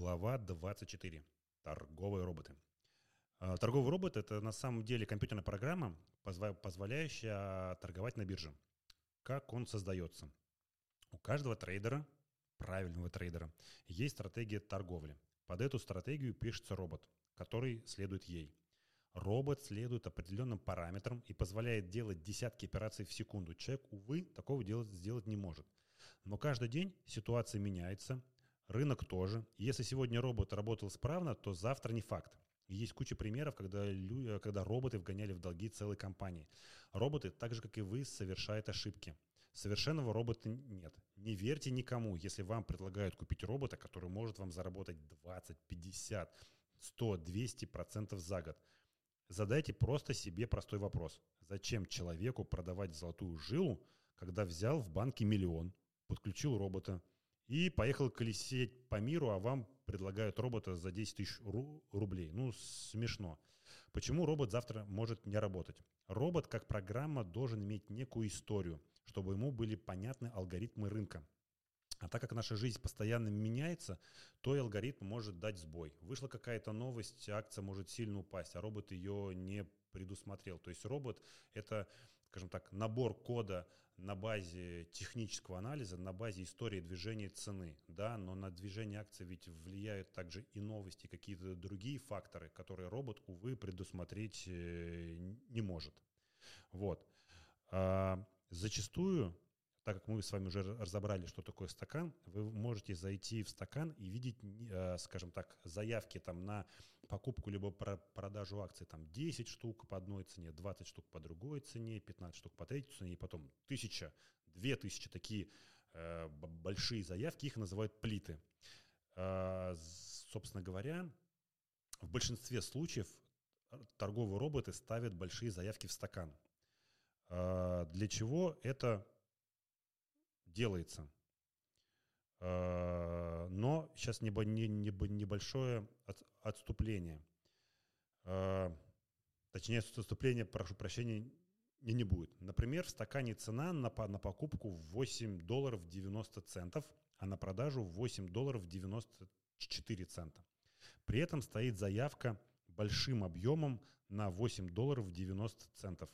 Глава 24. Торговые роботы. А, торговый робот – это на самом деле компьютерная программа, позволяющая торговать на бирже. Как он создается? У каждого трейдера, правильного трейдера, есть стратегия торговли. Под эту стратегию пишется робот, который следует ей. Робот следует определенным параметрам и позволяет делать десятки операций в секунду. Человек, увы, такого делать, сделать не может. Но каждый день ситуация меняется, Рынок тоже. Если сегодня робот работал исправно, то завтра не факт. Есть куча примеров, когда, люди, когда роботы вгоняли в долги целой компании. Роботы, так же как и вы, совершают ошибки. Совершенного робота нет. Не верьте никому, если вам предлагают купить робота, который может вам заработать 20, 50, 100, 200 процентов за год. Задайте просто себе простой вопрос. Зачем человеку продавать золотую жилу, когда взял в банке миллион, подключил робота, и поехал колесеть по миру, а вам предлагают робота за 10 тысяч рублей. Ну, смешно. Почему робот завтра может не работать? Робот, как программа, должен иметь некую историю, чтобы ему были понятны алгоритмы рынка. А так как наша жизнь постоянно меняется, то и алгоритм может дать сбой. Вышла какая-то новость, акция может сильно упасть, а робот ее не предусмотрел. То есть робот — это, скажем так, набор кода на базе технического анализа, на базе истории движения цены, да, но на движение акций ведь влияют также и новости, какие-то другие факторы, которые робот, увы, предусмотреть э, не может. Вот. А, зачастую так как мы с вами уже разобрали, что такое стакан, вы можете зайти в стакан и видеть, э, скажем так, заявки там на покупку либо продажу акций, там 10 штук по одной цене, 20 штук по другой цене, 15 штук по третьей цене, и потом тысяча, две тысячи такие э, большие заявки, их называют плиты. Э, собственно говоря, в большинстве случаев торговые роботы ставят большие заявки в стакан. Для чего это делается. А, но сейчас небольшое отступление. А, точнее, отступление, прошу прощения, не, не будет. Например, в стакане цена на, на покупку 8 долларов 90 центов, а на продажу 8 долларов 94 цента. При этом стоит заявка большим объемом на 8 долларов 90 центов.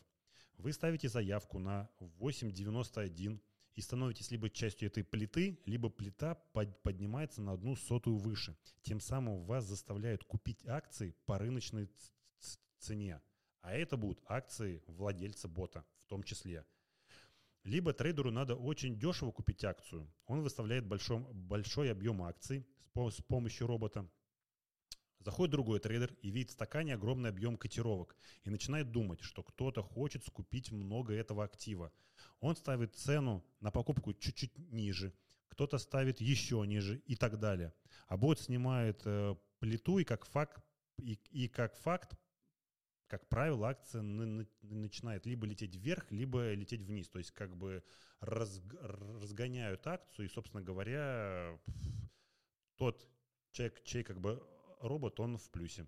Вы ставите заявку на 8,91 и становитесь либо частью этой плиты, либо плита под, поднимается на одну сотую выше. Тем самым вас заставляют купить акции по рыночной цене. А это будут акции владельца бота в том числе. Либо трейдеру надо очень дешево купить акцию. Он выставляет большой, большой объем акций с, с помощью робота. Заходит другой трейдер и видит в стакане огромный объем котировок и начинает думать, что кто-то хочет скупить много этого актива. Он ставит цену на покупку чуть-чуть ниже, кто-то ставит еще ниже и так далее. А бот снимает э, плиту и как факт, и, и как факт, как правило, акция начинает либо лететь вверх, либо лететь вниз. То есть как бы раз, разгоняют акцию, и, собственно говоря, тот человек, чей как бы робот, он в плюсе.